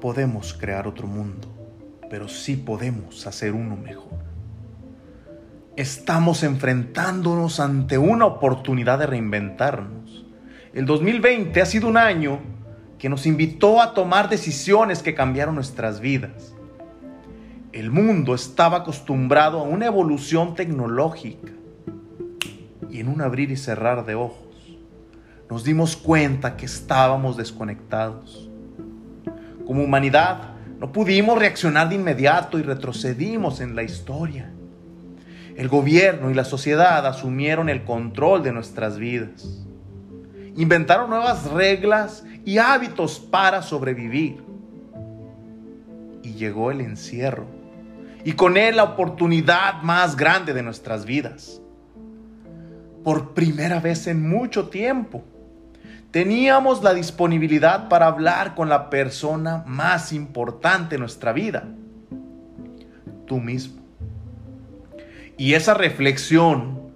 Podemos crear otro mundo, pero sí podemos hacer uno mejor. Estamos enfrentándonos ante una oportunidad de reinventarnos. El 2020 ha sido un año que nos invitó a tomar decisiones que cambiaron nuestras vidas. El mundo estaba acostumbrado a una evolución tecnológica y en un abrir y cerrar de ojos nos dimos cuenta que estábamos desconectados. Como humanidad no pudimos reaccionar de inmediato y retrocedimos en la historia. El gobierno y la sociedad asumieron el control de nuestras vidas. Inventaron nuevas reglas y hábitos para sobrevivir. Y llegó el encierro. Y con él la oportunidad más grande de nuestras vidas. Por primera vez en mucho tiempo, teníamos la disponibilidad para hablar con la persona más importante en nuestra vida, tú mismo. Y esa reflexión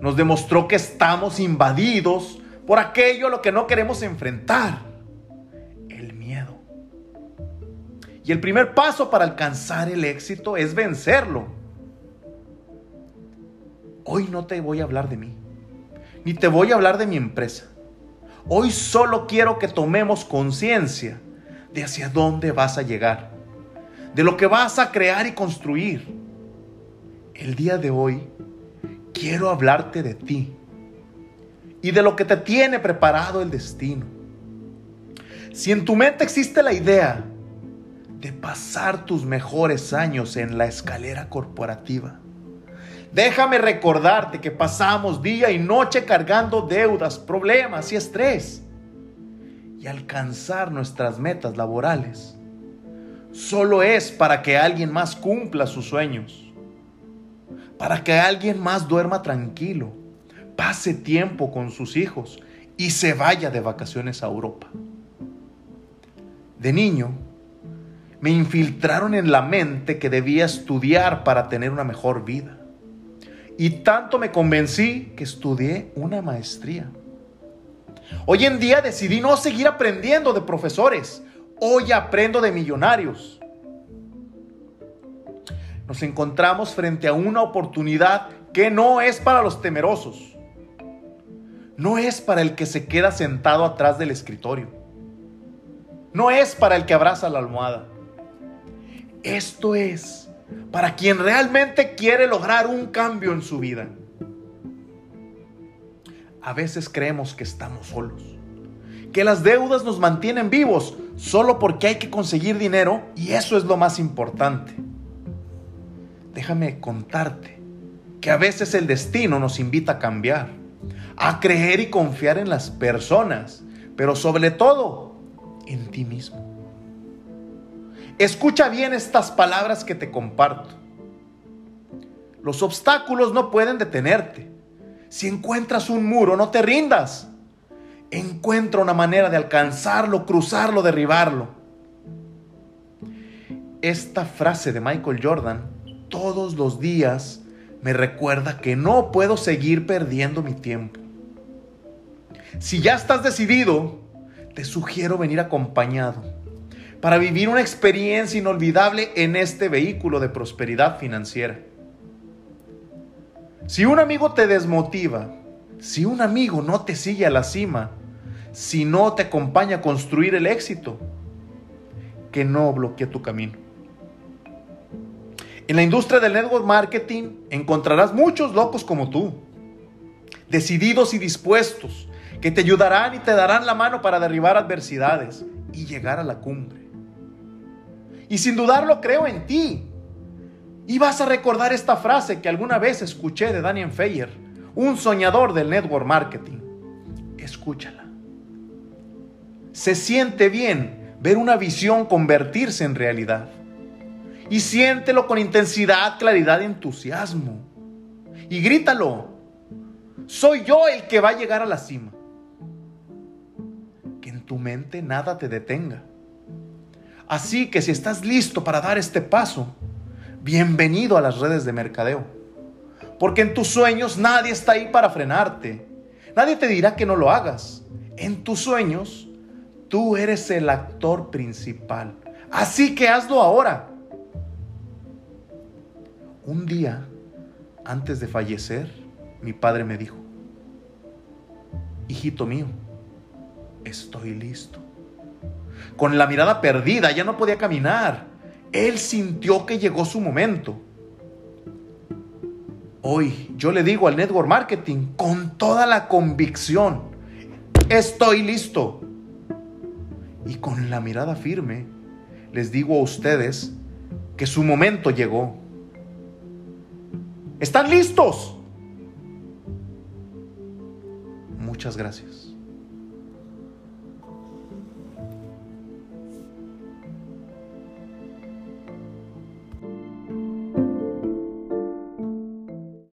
nos demostró que estamos invadidos por aquello a lo que no queremos enfrentar, el miedo. Y el primer paso para alcanzar el éxito es vencerlo. Hoy no te voy a hablar de mí, ni te voy a hablar de mi empresa. Hoy solo quiero que tomemos conciencia de hacia dónde vas a llegar, de lo que vas a crear y construir. El día de hoy quiero hablarte de ti y de lo que te tiene preparado el destino. Si en tu mente existe la idea de pasar tus mejores años en la escalera corporativa, déjame recordarte que pasamos día y noche cargando deudas, problemas y estrés. Y alcanzar nuestras metas laborales solo es para que alguien más cumpla sus sueños, para que alguien más duerma tranquilo pase tiempo con sus hijos y se vaya de vacaciones a Europa. De niño, me infiltraron en la mente que debía estudiar para tener una mejor vida. Y tanto me convencí que estudié una maestría. Hoy en día decidí no seguir aprendiendo de profesores. Hoy aprendo de millonarios. Nos encontramos frente a una oportunidad que no es para los temerosos no es para el que se queda sentado atrás del escritorio. No es para el que abraza la almohada. Esto es para quien realmente quiere lograr un cambio en su vida. A veces creemos que estamos solos, que las deudas nos mantienen vivos solo porque hay que conseguir dinero y eso es lo más importante. Déjame contarte que a veces el destino nos invita a cambiar a creer y confiar en las personas, pero sobre todo en ti mismo. Escucha bien estas palabras que te comparto. Los obstáculos no pueden detenerte. Si encuentras un muro, no te rindas. Encuentra una manera de alcanzarlo, cruzarlo, derribarlo. Esta frase de Michael Jordan todos los días me recuerda que no puedo seguir perdiendo mi tiempo. Si ya estás decidido, te sugiero venir acompañado para vivir una experiencia inolvidable en este vehículo de prosperidad financiera. Si un amigo te desmotiva, si un amigo no te sigue a la cima, si no te acompaña a construir el éxito, que no bloquee tu camino. En la industria del network marketing encontrarás muchos locos como tú, decididos y dispuestos que te ayudarán y te darán la mano para derribar adversidades y llegar a la cumbre. Y sin dudarlo creo en ti. Y vas a recordar esta frase que alguna vez escuché de Daniel Feyer, un soñador del network marketing. Escúchala. Se siente bien ver una visión convertirse en realidad. Y siéntelo con intensidad, claridad y entusiasmo. Y grítalo. Soy yo el que va a llegar a la cima tu mente nada te detenga. Así que si estás listo para dar este paso, bienvenido a las redes de mercadeo. Porque en tus sueños nadie está ahí para frenarte. Nadie te dirá que no lo hagas. En tus sueños, tú eres el actor principal. Así que hazlo ahora. Un día, antes de fallecer, mi padre me dijo, hijito mío, estoy listo. Con la mirada perdida, ya no podía caminar. Él sintió que llegó su momento. Hoy yo le digo al network marketing con toda la convicción, estoy listo. Y con la mirada firme les digo a ustedes que su momento llegó. ¿Están listos? Muchas gracias.